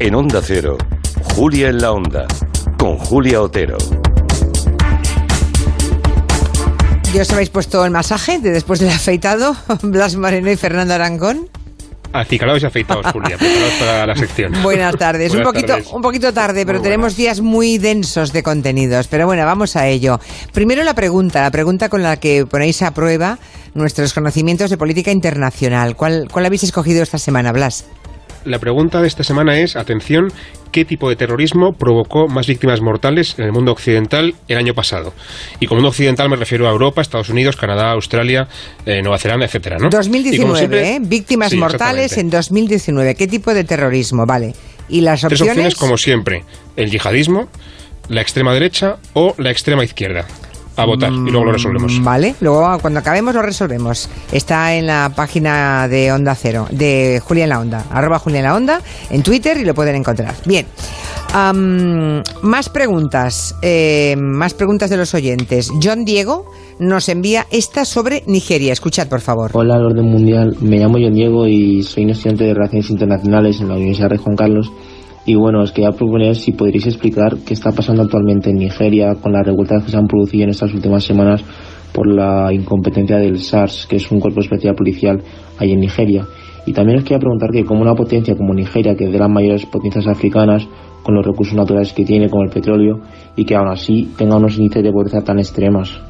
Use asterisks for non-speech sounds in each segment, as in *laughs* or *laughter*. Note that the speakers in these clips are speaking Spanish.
En Onda Cero, Julia en la Onda, con Julia Otero. ¿Ya os habéis puesto el masaje de después del afeitado? *laughs* Blas Moreno y Fernando Arangón. Acicalados y afeitados, Julia, preparados para la sección. *laughs* Buenas tardes. un, poquito, un poquito tarde, pero tenemos días muy densos de contenidos. Pero bueno, vamos a ello. Primero la pregunta, la pregunta con la que ponéis a prueba nuestros conocimientos de política internacional. ¿Cuál, cuál habéis escogido esta semana, Blas? La pregunta de esta semana es, atención, ¿qué tipo de terrorismo provocó más víctimas mortales en el mundo occidental el año pasado? Y con mundo occidental me refiero a Europa, Estados Unidos, Canadá, Australia, eh, Nueva Zelanda, etcétera, ¿no? 2019, ¿eh? Víctimas mortales en 2019. ¿Qué tipo de terrorismo? Vale. ¿Y las opciones? Tres opciones, como siempre. El yihadismo, la extrema derecha o la extrema izquierda a votar y luego lo resolvemos. Mm, vale, luego cuando acabemos lo resolvemos. Está en la página de Onda Cero, de Julia en la Onda, arroba Julia en la Onda, en Twitter y lo pueden encontrar. Bien, más preguntas, eh, más preguntas de los oyentes. John Diego nos envía esta sobre Nigeria. Escuchad, por favor. Hola, orden mundial. Me llamo John Diego y soy un estudiante de Relaciones Internacionales en la Universidad de Juan Carlos y bueno, os quería proponer si podríais explicar qué está pasando actualmente en Nigeria con las revueltas que se han producido en estas últimas semanas por la incompetencia del SARS, que es un cuerpo especial policial ahí en Nigeria. Y también os quería preguntar que como una potencia como Nigeria, que es de las mayores potencias africanas, con los recursos naturales que tiene, como el petróleo, y que aún así tenga unos índices de pobreza tan extremos.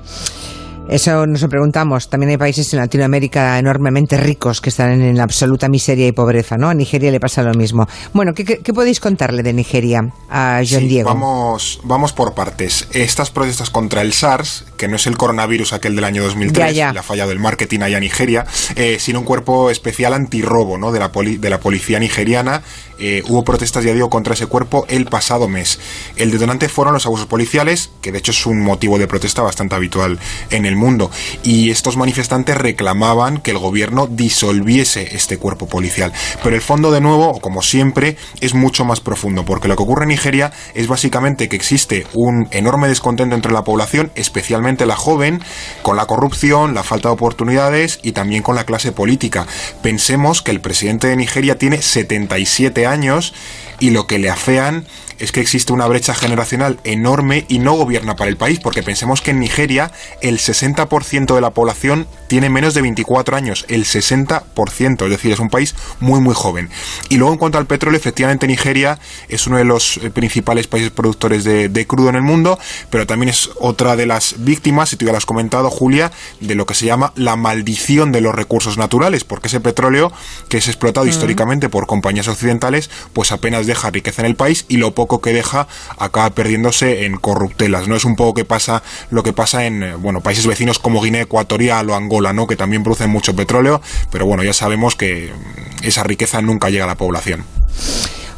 Eso nos lo preguntamos. También hay países en Latinoamérica enormemente ricos que están en la absoluta miseria y pobreza, ¿no? A Nigeria le pasa lo mismo. Bueno, ¿qué, podéis contarle de Nigeria a John Diego? Vamos, vamos por partes. Estas protestas contra el SARS, que no es el coronavirus aquel del año 2003, le ha fallado el marketing allá a Nigeria, eh, sino un cuerpo especial antirrobo, ¿no? De la, de la policía nigeriana eh, hubo protestas, ya digo, contra ese cuerpo el pasado mes. El detonante fueron los abusos policiales, que de hecho es un motivo de protesta bastante habitual en el mundo. Y estos manifestantes reclamaban que el gobierno disolviese este cuerpo policial. Pero el fondo, de nuevo, como siempre, es mucho más profundo, porque lo que ocurre en Nigeria es básicamente que existe un enorme descontento entre la población, especialmente la joven, con la corrupción, la falta de oportunidades y también con la clase política. Pensemos que el presidente de Nigeria tiene 77 años y lo que le afean es que existe una brecha generacional enorme y no gobierna para el país, porque pensemos que en Nigeria el 60% de la población tiene menos de 24 años, el 60%, es decir, es un país muy muy joven. Y luego en cuanto al petróleo, efectivamente Nigeria es uno de los eh, principales países productores de, crudo en el mundo, pero también es otra de las víctimas, si tú ya lo has comentado, Julia, de lo que se llama la maldición de los recursos naturales, porque ese petróleo que es explotado históricamente por compañías occidentales, pues apenas deja riqueza en el país y lo poco que deja acaba perdiéndose en corruptelas, ¿no? Es un poco que pasa lo que pasa en, eh, bueno, países vecinos como Guinea Ecuatorial o Angola, ¿no? Que también producen mucho petróleo, pero bueno, ya sabemos que mm, esa riqueza nunca llega a la población.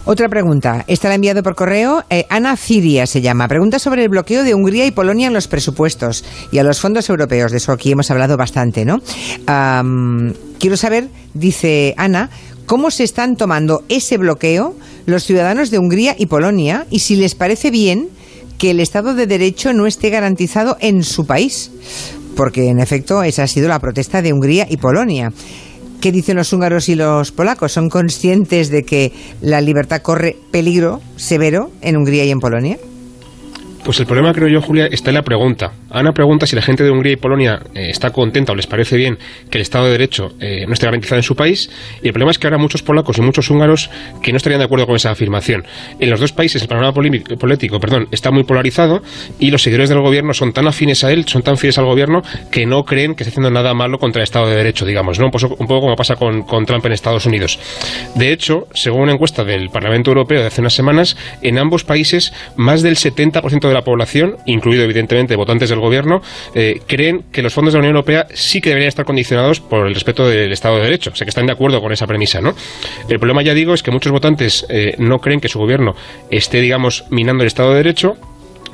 Otra pregunta. Esta la ha enviado por correo. Eh, Ana Ciria se llama. Pregunta sobre el bloqueo de Hungría y Polonia en los presupuestos y a los fondos europeos. De eso aquí hemos hablado bastante, ¿no? quiero saber, dice Ana, cómo se están tomando ese bloqueo los ciudadanos de Hungría y Polonia y si les parece bien que el Estado de Derecho no esté garantizado en su país. Porque, en efecto, esa ha sido la protesta de Hungría y Polonia. ¿Qué dicen los húngaros y los polacos? ¿Son conscientes de que la libertad corre peligro severo en Hungría y en Polonia? Pues el problema, creo yo, Julia, está en la pregunta. Ana pregunta si la gente de Hungría y Polonia eh, está contenta o les parece bien que el Estado de Derecho eh, no esté garantizado en su país. Y el problema es que ahora muchos polacos y muchos húngaros que no estarían de acuerdo con esa afirmación. En los dos países el panorama político perdón, está muy polarizado y los seguidores del gobierno son tan afines a él, son tan fieles al gobierno, que no creen que esté haciendo nada malo contra el Estado de Derecho, digamos, ¿no? un, poco, como pasa con, con Trump en Estados Unidos. De hecho, según una encuesta del Parlamento Europeo de hace unas semanas, en ambos países más del 70% de la población incluido evidentemente votantes del gobierno, eh, creen que los fondos de la Unión Europea sí que deberían estar condicionados por el respeto del Estado de Derecho. O sea, que están de acuerdo con esa premisa, ¿no? El problema, ya digo, es que muchos votantes eh, no creen que su gobierno esté, digamos, minando el Estado de Derecho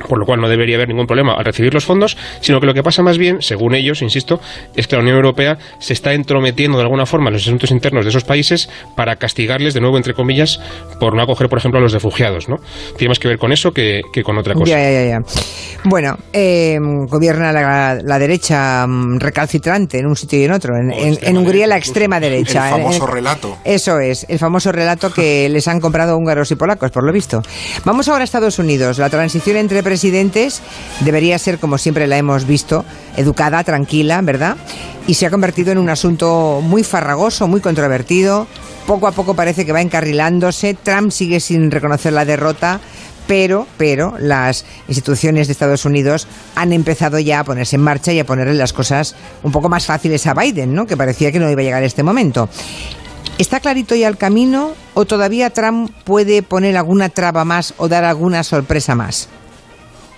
por lo cual no debería haber ningún problema al recibir los fondos, sino que lo que pasa más bien, según ellos, insisto, es que la Unión Europea se está entrometiendo de alguna forma en los asuntos internos de esos países para castigarles, de nuevo, entre comillas, por no acoger, por ejemplo, a los refugiados. ¿no? Tiene más que ver con eso que, con otra cosa. Ya, ya, ya. Bueno, eh, gobierna la, derecha mm, recalcitrante en un sitio y en otro. En, Hungría, la extrema derecha. El famoso relato. Eso es, el famoso relato que *laughs* les han comprado húngaros y polacos, por lo visto. Vamos ahora a Estados Unidos. La transición entre presidentes debería ser, como siempre la hemos visto, educada, tranquila, ¿verdad? Y se ha convertido en un asunto muy farragoso, muy controvertido. Poco a poco parece que va encarrilándose. Trump sigue sin reconocer la derrota. Pero, pero las instituciones de Estados Unidos han empezado ya a ponerse en marcha y a ponerle las cosas un poco más fáciles a Biden, ¿no? Que parecía que no iba a llegar este momento. ¿Está clarito ya el camino o todavía Trump puede poner alguna traba más o dar alguna sorpresa más?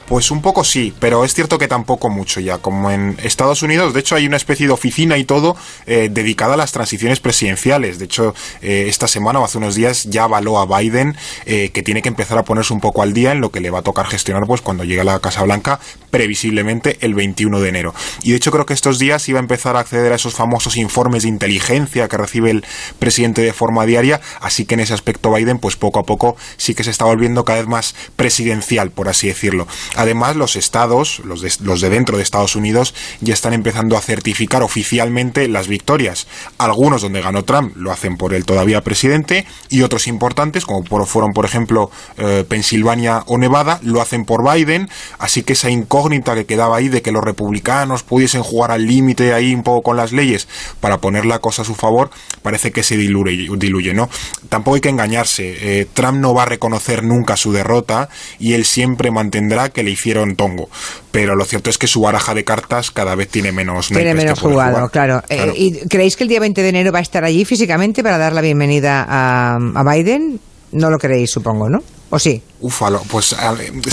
Pues un poco sí, pero es cierto que tampoco mucho ya. Como en Estados Unidos, de hecho, hay una especie de oficina y todo eh, dedicada a las transiciones presidenciales. De hecho, eh, esta semana o hace unos días ya avaló a Biden eh, que tiene que empezar a ponerse un poco al día en lo que le va a tocar gestionar pues cuando llegue a la Casa Blanca, previsiblemente el 21 de enero. Y de hecho creo que estos días iba a empezar a acceder a esos famosos informes de inteligencia que recibe el presidente de forma diaria, así que en ese aspecto Biden pues poco a poco sí que se está volviendo cada vez más presidencial, por así decirlo. Además, los estados, los de, los de dentro de Estados Unidos, ya están empezando a certificar oficialmente las victorias. Algunos donde ganó Trump lo hacen por el todavía presidente y otros importantes, como fueron, por ejemplo, eh, Pensilvania o Nevada, lo hacen por Biden. Así que esa incógnita que quedaba ahí de que los republicanos pudiesen jugar al límite ahí un poco con las leyes para poner la cosa a su favor, parece que se diluye, ¿no? Tampoco hay que engañarse. Eh, Trump no va a reconocer nunca su derrota y él siempre mantendrá que le hicieron tongo. Pero lo cierto es que su baraja de cartas cada vez tiene menos Tiene menos jugado, claro. Eh, ¿Y creéis que el día 20 de enero va a estar allí físicamente para dar la bienvenida a, a Biden? No lo creéis, supongo, ¿no? ¿O sí? Ufalo, pues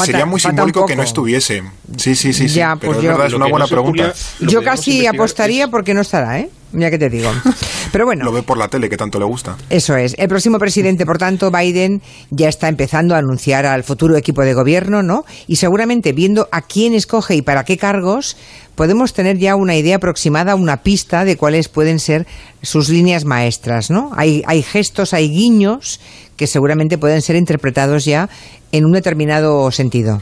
sería muy simbólico que no estuviese. Sí, sí, sí, sí. Ya, pero pues es verdad, es una buena pregunta. Yo casi apostaría porque no estará, ¿eh? Ya que te digo. *laughs* Pero bueno. Lo ve por la tele, que tanto le gusta. Eso es. El próximo presidente, por tanto, Biden, ya está empezando a anunciar al futuro equipo de gobierno, ¿no? Y seguramente viendo a quién escoge y para qué cargos, podemos tener ya una idea aproximada, una pista de cuáles pueden ser sus líneas maestras, ¿no? Hay, hay gestos, hay guiños que seguramente pueden ser interpretados ya en un determinado sentido.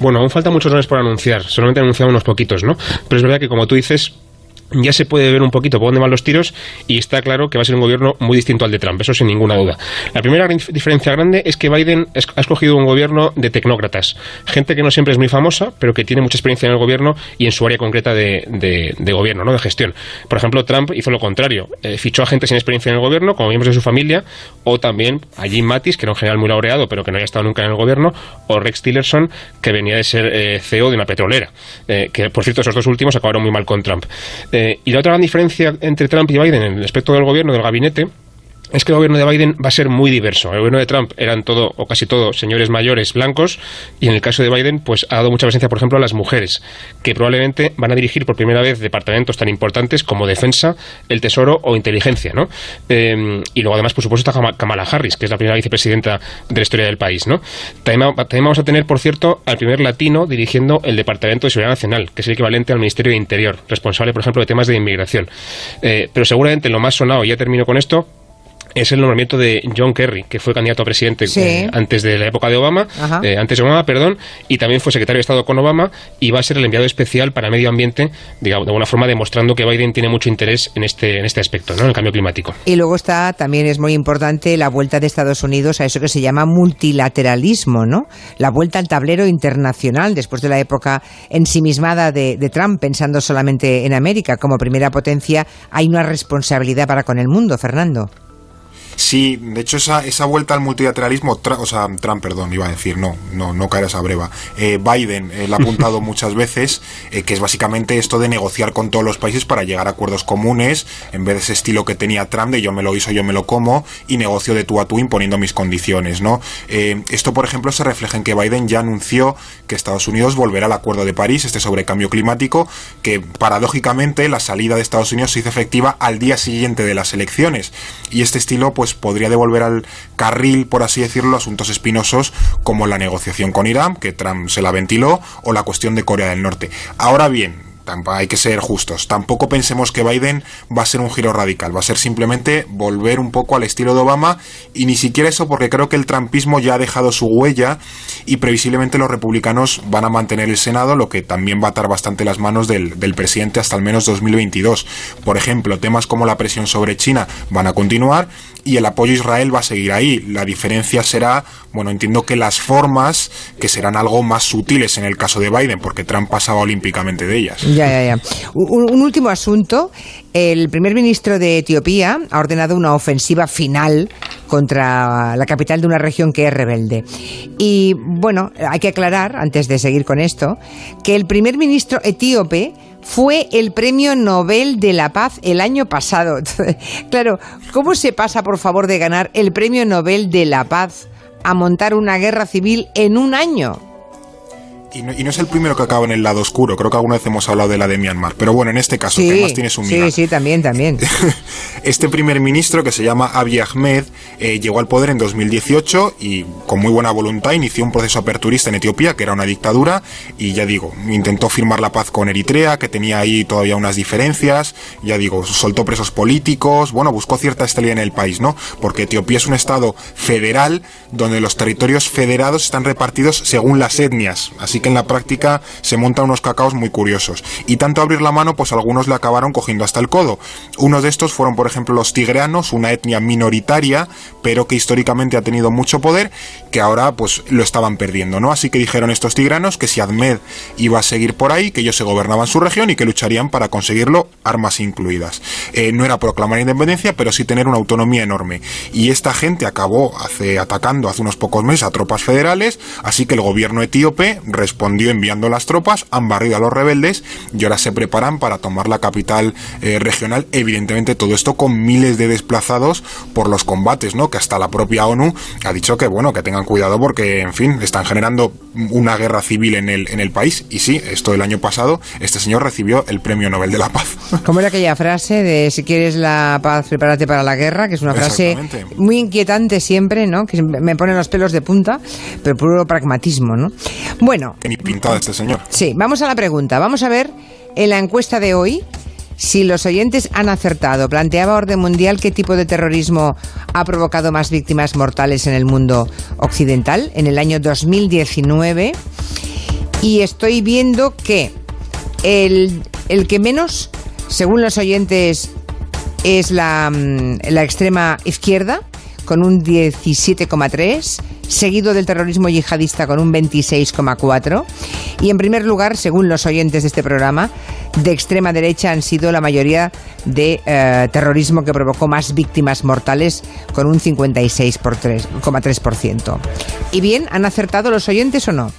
Bueno, aún faltan muchos nombres por anunciar, solamente han anunciado unos poquitos, ¿no? Pero es verdad que, como tú dices, ya se puede ver un poquito por dónde van los tiros y está claro que va a ser un gobierno muy distinto al de Trump, eso sin ninguna duda. La primera diferencia grande es que Biden ha escogido un gobierno de tecnócratas, gente que no siempre es muy famosa, pero que tiene mucha experiencia en el gobierno y en su área concreta de, gobierno, ¿no? de gestión. Por ejemplo, Trump hizo lo contrario, eh, fichó a gente sin experiencia en el gobierno, como miembros de su familia, o también a Jim Mattis, que era un general muy laureado, pero que no había estado nunca en el gobierno, o Rex Tillerson, que venía de ser eh, CEO de una petrolera, eh, que por cierto esos dos últimos acabaron muy mal con Trump. Y la otra gran diferencia entre Trump y Biden en el aspecto del gobierno, del gabinete, es que el gobierno de Biden va a ser muy diverso. El gobierno de Trump eran todo o casi todo señores mayores blancos y en el caso de Biden pues ha dado mucha presencia, por ejemplo, a las mujeres, que probablemente van a dirigir por primera vez departamentos tan importantes como defensa, el tesoro o inteligencia, ¿no? Eh, y luego además, por supuesto, está Kamala Harris, que es la primera vicepresidenta de la historia del país, ¿no? También, vamos a tener, por cierto, al primer latino dirigiendo el Departamento de Seguridad Nacional, que es el equivalente al Ministerio de Interior, responsable, por ejemplo, de temas de inmigración. Eh, pero seguramente lo más sonado, y ya termino con esto, es el nombramiento de John Kerry, que fue candidato a presidente eh, antes de la época de Obama, eh, antes de Obama, perdón, y también fue secretario de Estado con Obama y va a ser el enviado especial para medio ambiente, digamos, de alguna forma demostrando que Biden tiene mucho interés en este, en este aspecto, ¿no? en el cambio climático. Y luego está, también es muy importante la vuelta de Estados Unidos a eso que se llama multilateralismo, ¿no? La vuelta al tablero internacional después de la época ensimismada de, de Trump, pensando solamente en América como primera potencia, hay una responsabilidad para con el mundo, Fernando. Sí, de hecho esa, esa vuelta al multilateralismo, o sea, Trump, perdón, iba a decir, no, no, no caer esa breva. Eh, Biden eh, ha apuntado *laughs* muchas veces, eh, que es básicamente esto de negociar con todos los países para llegar a acuerdos comunes, en vez de ese estilo que tenía Trump de yo me lo hizo, yo me lo como, y negocio de tú a tú imponiendo mis condiciones, ¿no? esto, por ejemplo, se refleja en que Biden ya anunció que Estados Unidos volverá al Acuerdo de París, este sobre cambio climático, que paradójicamente la salida de Estados Unidos se hizo efectiva al día siguiente de las elecciones. Y este estilo, pues, pues podría devolver al carril, por así decirlo, asuntos espinosos como la negociación con Irán, que Trump se la ventiló, o la cuestión de Corea del Norte. Ahora bien, hay que ser justos. Tampoco pensemos que Biden va a ser un giro radical, va a ser simplemente volver un poco al estilo de Obama y ni siquiera eso porque creo que el trumpismo ya ha dejado su huella y previsiblemente los republicanos van a mantener el Senado, lo que también va a atar bastante las manos del, del presidente hasta al menos 2022. Por ejemplo, temas como la presión sobre China van a continuar y el apoyo a Israel va a seguir ahí. La diferencia será, bueno, entiendo que las formas, que serán algo más sutiles en el caso de Biden, porque Trump pasaba olímpicamente de ellas. Ya, ya, ya. Un, un último asunto. El primer ministro de Etiopía ha ordenado una ofensiva final contra la capital de una región que es rebelde. Y bueno, hay que aclarar, antes de seguir con esto, que el primer ministro etíope fue el Premio Nobel de la Paz el año pasado. claro, ¿cómo se pasa, por favor, de ganar el Premio Nobel de la Paz a montar una guerra civil en un año? Y no, y no, es el primero que acaba en el lado oscuro. Creo que alguna vez hemos hablado de la de Myanmar. Pero bueno, en este caso, sí, que más tiene su Sí, sí, también, también. *laughs* este primer ministro, que se llama Abiy Ahmed, eh, llegó al poder en 2018 y con muy buena voluntad inició un proceso aperturista en Etiopía, que era una dictadura. Y ya digo, intentó firmar la paz con Eritrea, que tenía ahí todavía unas diferencias. Ya digo, soltó presos políticos. Bueno, buscó cierta estabilidad en el país, ¿no? Porque Etiopía es un estado federal donde los territorios federados están repartidos según las etnias. Así que en la práctica se montan unos cacaos muy curiosos. Y tanto abrir la mano, pues algunos le acabaron cogiendo hasta el codo. Uno de estos fueron, por ejemplo, los tigreanos, una etnia minoritaria, pero que históricamente ha tenido mucho poder, que ahora pues lo estaban perdiendo, ¿no? Así que dijeron estos tigranos que si Ahmed iba a seguir por ahí, que ellos se gobernaban su región y que lucharían para conseguirlo, armas incluidas. Eh, no era proclamar independencia, pero sí tener una autonomía enorme. Y esta gente acabó hace, atacando hace unos pocos meses a tropas federales, así que el gobierno etíope respondió enviando las tropas, han barrido a los rebeldes y ahora se preparan para tomar la capital eh, regional. Evidentemente todo esto con miles de desplazados por los combates, ¿no? Que hasta la propia ONU ha dicho que bueno, que tengan cuidado porque, en fin, están generando una guerra civil en el, en el país. Y sí, esto el año pasado, este señor recibió el Premio Nobel de la Paz. ¿Cómo era aquella frase de si quieres la paz, prepárate para la guerra? Que es una frase muy inquietante siempre, ¿no? Que me pone los pelos de punta, pero puro pragmatismo, ¿no? Bueno. Que ni pintado este señor. Sí, vamos a la pregunta. Vamos a ver en la encuesta de hoy si los oyentes han acertado. Planteaba Orden Mundial qué tipo de terrorismo ha provocado más víctimas mortales en el mundo occidental en el año 2019. Y estoy viendo que el, el que menos, según los oyentes, es la, la extrema izquierda, con un 17,3, seguido del terrorismo yihadista con un 26,4 y en primer lugar, según los oyentes de este programa, de extrema derecha han sido la mayoría de eh, terrorismo que provocó más víctimas mortales con un 56,3%. ¿Y bien, han acertado los oyentes o no?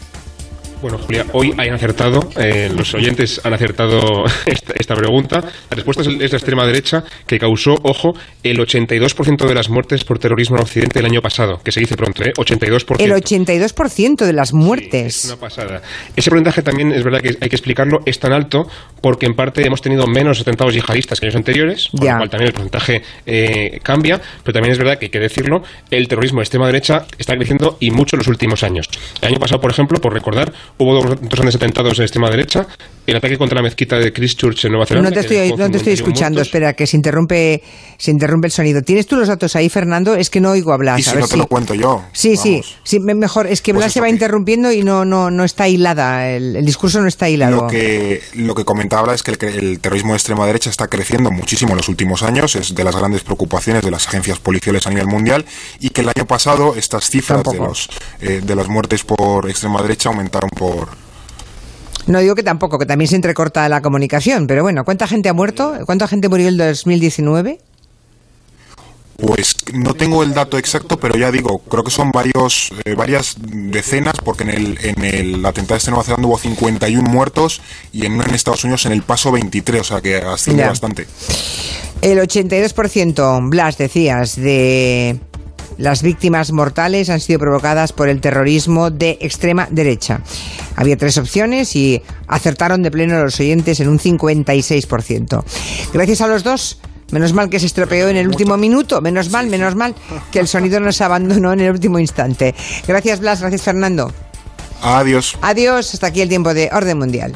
Bueno, Julia, hoy han acertado, eh, los oyentes han acertado *laughs* esta, esta pregunta. La respuesta es, la extrema derecha, que causó, ojo, el 82% de las muertes por terrorismo en Occidente el año pasado, que se dice pronto, ¿eh? 82%. El 82% de las muertes. Sí, es una pasada. Ese porcentaje también es verdad que hay que explicarlo, es tan alto porque en parte hemos tenido menos atentados yihadistas que años anteriores, con Ya. lo cual también el porcentaje eh, cambia, pero también es verdad que hay que decirlo, el terrorismo de extrema derecha está creciendo y mucho en los últimos años. El año pasado, por ejemplo, por recordar, hubo dos, dos grandes atentados de extrema derecha, el ataque contra la mezquita de Christchurch en Nueva Zelanda. No te estoy, no te estoy 51 escuchando, muertos. espera, que se interrumpe, se interrumpe el sonido. ¿Tienes tú los datos ahí, Fernando? Es que no oigo hablar. Y si a ver no te lo cuento yo. Sí, sí, sí, me- mejor. Es que Pues Blas se va que- interrumpiendo y no, no, no está hilada. El, el discurso no está hilado. Lo que, lo que comentaba es que el, el terrorismo de extrema derecha está creciendo muchísimo en los últimos años, es de las grandes preocupaciones de las agencias policiales a nivel mundial, y que el año pasado estas cifras de, los, eh, de las muertes por extrema derecha aumentaron por... No digo que tampoco, que también se entrecorta la comunicación, pero bueno, ¿cuánta gente ha muerto? ¿Cuánta gente murió en 2019? Pues no tengo el dato exacto, pero ya digo, creo que son varios, eh, varias decenas, porque en el, en el atentado este de Nueva Zelanda hubo 51 muertos y en en Estados Unidos en el paso 23, o sea que asciende bastante. El 82%, Blas, decías, de las víctimas mortales han sido provocadas por el terrorismo de extrema derecha. Había tres opciones y acertaron de pleno los oyentes en un 56%. Gracias a los dos, Menos mal que se estropeó en el último minuto. Menos mal, menos mal *laughs* que el sonido nos abandonó en el último instante. Gracias, Blas. Gracias, Fernando. Adiós. Adiós. Hasta aquí el tiempo de Orden Mundial.